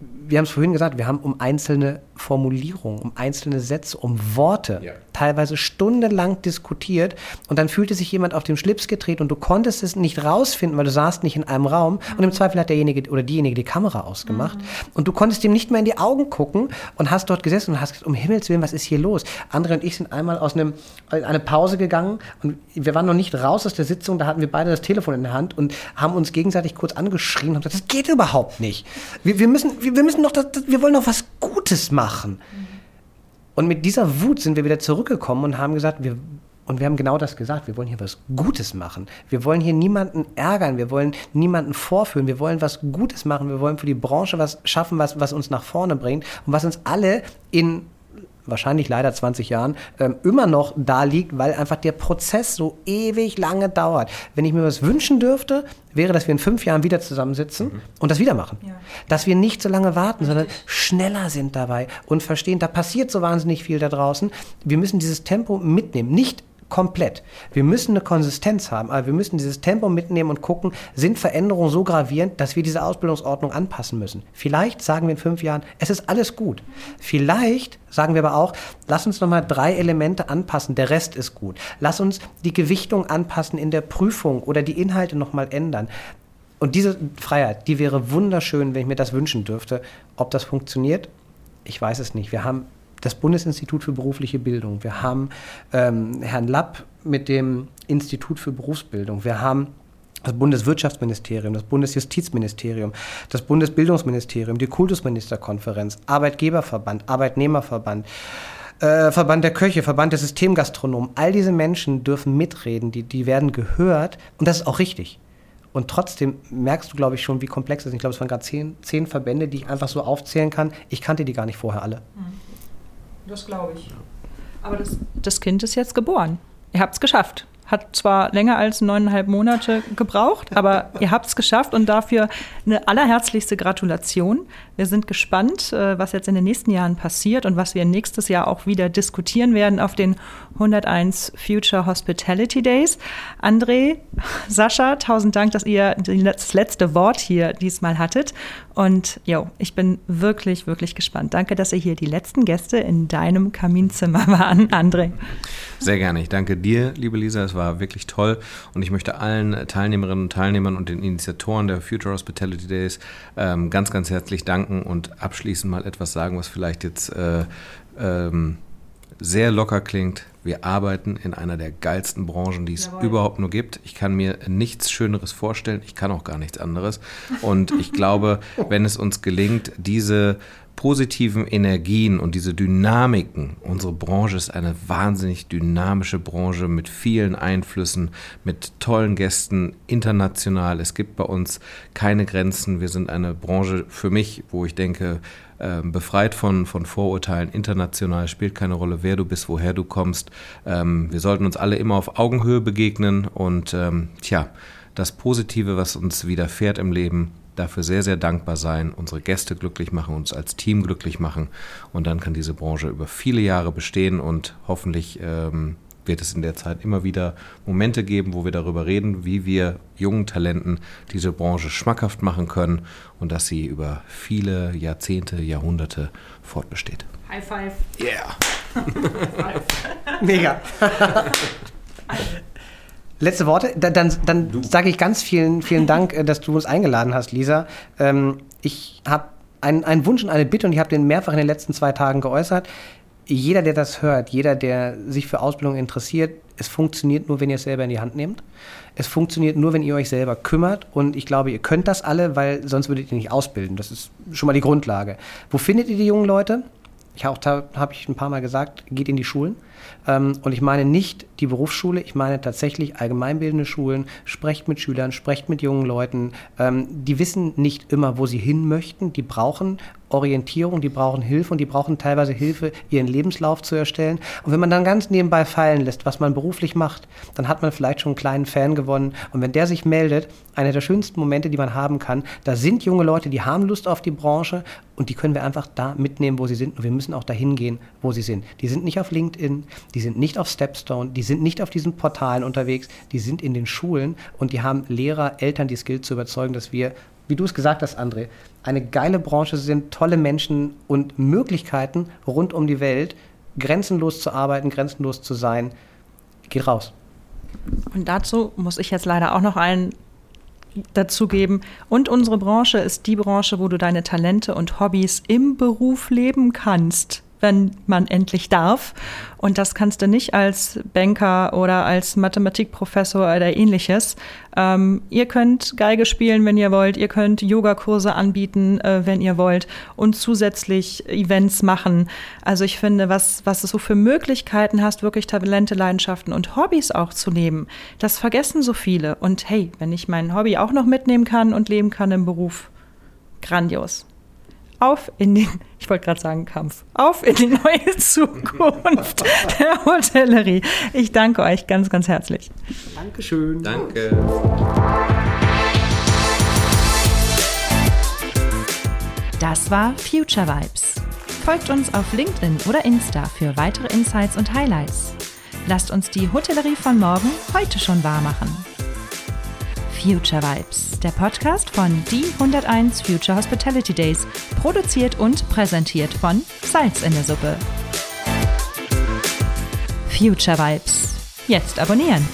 wir haben es vorhin gesagt, wir haben um einzelne Formulierungen, um einzelne Sätze, um Worte ja. Teilweise stundenlang diskutiert und dann fühlte sich jemand auf den Schlips getreten und du konntest es nicht rausfinden, weil du saßt nicht in einem Raum mhm. und im Zweifel hat derjenige oder diejenige die Kamera ausgemacht mhm. und du konntest ihm nicht mehr in die Augen gucken und hast dort gesessen und hast gesagt, um Himmels Willen, was ist hier los? Andre und ich sind einmal aus einem, in eine Pause gegangen und wir waren noch nicht raus aus der Sitzung, da hatten wir beide das Telefon in der Hand und haben uns gegenseitig kurz angeschrien und gesagt, das geht überhaupt nicht. Wir, wir müssen, wir, wir müssen doch, das, wir wollen doch was Gutes machen. Und mit dieser Wut sind wir wieder zurückgekommen und haben gesagt, wir, und wir haben genau das gesagt, wir wollen hier was Gutes machen. Wir wollen hier niemanden ärgern, wir wollen niemanden vorführen, wir wollen was Gutes machen, wir wollen für die Branche was schaffen, was, was uns nach vorne bringt und was uns alle in wahrscheinlich leider 20 Jahren, ähm, immer noch da liegt, weil einfach der Prozess so ewig lange dauert. Wenn ich mir was wünschen dürfte, wäre, dass wir in fünf Jahren wieder zusammensitzen mhm. und das wieder machen. Ja. Dass wir nicht so lange warten, sondern schneller sind dabei und verstehen, da passiert so wahnsinnig viel da draußen. Wir müssen dieses Tempo mitnehmen. Nicht komplett. Wir müssen eine Konsistenz haben, aber wir müssen dieses Tempo mitnehmen und gucken, sind Veränderungen so gravierend, dass wir diese Ausbildungsordnung anpassen müssen. Vielleicht sagen wir in fünf Jahren, es ist alles gut. Vielleicht sagen wir aber auch, lass uns nochmal drei Elemente anpassen, der Rest ist gut. Lass uns die Gewichtung anpassen in der Prüfung oder die Inhalte nochmal ändern. Und diese Freiheit, die wäre wunderschön, wenn ich mir das wünschen dürfte. Ob das funktioniert, ich weiß es nicht. Wir haben das Bundesinstitut für berufliche Bildung, wir haben ähm, Herrn Lapp mit dem Institut für Berufsbildung, wir haben das Bundeswirtschaftsministerium, das Bundesjustizministerium, das Bundesbildungsministerium, die Kultusministerkonferenz, Arbeitgeberverband, Arbeitnehmerverband, äh, Verband der Köche, Verband der Systemgastronomen. All diese Menschen dürfen mitreden, die, die werden gehört und das ist auch richtig. Und trotzdem merkst du, glaube ich, schon, wie komplex das ist. Ich glaube, es waren gerade zehn, zehn Verbände, die ich einfach so aufzählen kann. Ich kannte die gar nicht vorher alle. Mhm. Das glaube ich. Aber das, das Kind ist jetzt geboren. Ihr habt es geschafft. Hat zwar länger als neuneinhalb Monate gebraucht, aber ihr habt es geschafft und dafür eine allerherzlichste Gratulation. Wir sind gespannt, äh, was jetzt in den nächsten Jahren passiert und was wir nächstes Jahr auch wieder diskutieren werden auf den 101 Future Hospitality Days. André, Sascha, tausend Dank, dass ihr das letzte Wort hier diesmal hattet. Und jo, ich bin wirklich, wirklich gespannt. Danke, dass ihr hier die letzten Gäste in deinem Kaminzimmer waren, André. Sehr gerne. Ich danke dir, liebe Lisa. Es war wirklich toll. Und ich möchte allen Teilnehmerinnen und Teilnehmern und den Initiatoren der Future Hospitality Days ähm, ganz, ganz herzlich danken und abschließend mal etwas sagen, was vielleicht jetzt äh, ähm, sehr locker klingt. Wir arbeiten in einer der geilsten Branchen, die es Jawohl. überhaupt nur gibt. Ich kann mir nichts Schöneres vorstellen. Ich kann auch gar nichts anderes. Und ich glaube, wenn es uns gelingt, diese positiven Energien und diese Dynamiken. Unsere Branche ist eine wahnsinnig dynamische Branche mit vielen Einflüssen, mit tollen Gästen, international. Es gibt bei uns keine Grenzen. Wir sind eine Branche für mich, wo ich denke, äh, befreit von, von Vorurteilen, international, spielt keine Rolle, wer du bist, woher du kommst. Ähm, wir sollten uns alle immer auf Augenhöhe begegnen und ähm, tja, das Positive, was uns widerfährt im Leben, dafür sehr, sehr dankbar sein, unsere Gäste glücklich machen, uns als Team glücklich machen. Und dann kann diese Branche über viele Jahre bestehen und hoffentlich ähm, wird es in der Zeit immer wieder Momente geben, wo wir darüber reden, wie wir jungen Talenten diese Branche schmackhaft machen können und dass sie über viele Jahrzehnte, Jahrhunderte fortbesteht. High five. Yeah! Mega. Letzte Worte. Da- Dann, dann sage ich ganz vielen, vielen Dank, äh, dass du uns eingeladen hast, Lisa. Ähm, ich habe einen, einen Wunsch und eine Bitte und ich habe den mehrfach in den letzten zwei Tagen geäußert. Jeder, der das hört, jeder, der sich für Ausbildung interessiert, es funktioniert nur, wenn ihr es selber in die Hand nehmt. Es funktioniert nur, wenn ihr euch selber kümmert. Und ich glaube, ihr könnt das alle, weil sonst würdet ihr nicht ausbilden. Das ist schon mal die Grundlage. Wo findet ihr die jungen Leute? Ich auch habe ich ein paar Mal gesagt, geht in die Schulen. Ähm, und ich meine nicht die Berufsschule, ich meine tatsächlich allgemeinbildende Schulen. Sprecht mit Schülern, sprecht mit jungen Leuten. Ähm, die wissen nicht immer, wo sie hin möchten. Die brauchen Orientierung, die brauchen Hilfe und die brauchen teilweise Hilfe, ihren Lebenslauf zu erstellen. Und wenn man dann ganz nebenbei fallen lässt, was man beruflich macht, dann hat man vielleicht schon einen kleinen Fan gewonnen. Und wenn der sich meldet, einer der schönsten Momente, die man haben kann, da sind junge Leute, die haben Lust auf die Branche und die können wir einfach da mitnehmen, wo sie sind. Und wir müssen auch dahin gehen, wo sie sind. Die sind nicht auf LinkedIn, die sind nicht auf Stepstone, die sind nicht auf diesen Portalen unterwegs, die sind in den Schulen und die haben Lehrer, Eltern, die gilt zu überzeugen, dass wir wie du es gesagt hast, André, eine geile Branche sind, tolle Menschen und Möglichkeiten rund um die Welt, grenzenlos zu arbeiten, grenzenlos zu sein. Geht raus. Und dazu muss ich jetzt leider auch noch einen dazugeben. Und unsere Branche ist die Branche, wo du deine Talente und Hobbys im Beruf leben kannst, wenn man endlich darf. Und das kannst du nicht als Banker oder als Mathematikprofessor oder ähnliches. Ähm, ihr könnt Geige spielen, wenn ihr wollt. Ihr könnt Yogakurse anbieten, äh, wenn ihr wollt. Und zusätzlich Events machen. Also ich finde, was, was du so für Möglichkeiten hast, wirklich Talente, Leidenschaften und Hobbys auch zu leben, das vergessen so viele. Und hey, wenn ich mein Hobby auch noch mitnehmen kann und leben kann im Beruf, grandios auf in den, ich wollte gerade sagen Kampf, auf in die neue Zukunft der Hotellerie. Ich danke euch ganz, ganz herzlich. Dankeschön. Danke. Das war Future Vibes. Folgt uns auf LinkedIn oder Insta für weitere Insights und Highlights. Lasst uns die Hotellerie von morgen heute schon wahr machen. Future Vibes, der Podcast von Die 101 Future Hospitality Days, produziert und präsentiert von Salz in der Suppe. Future Vibes. Jetzt abonnieren.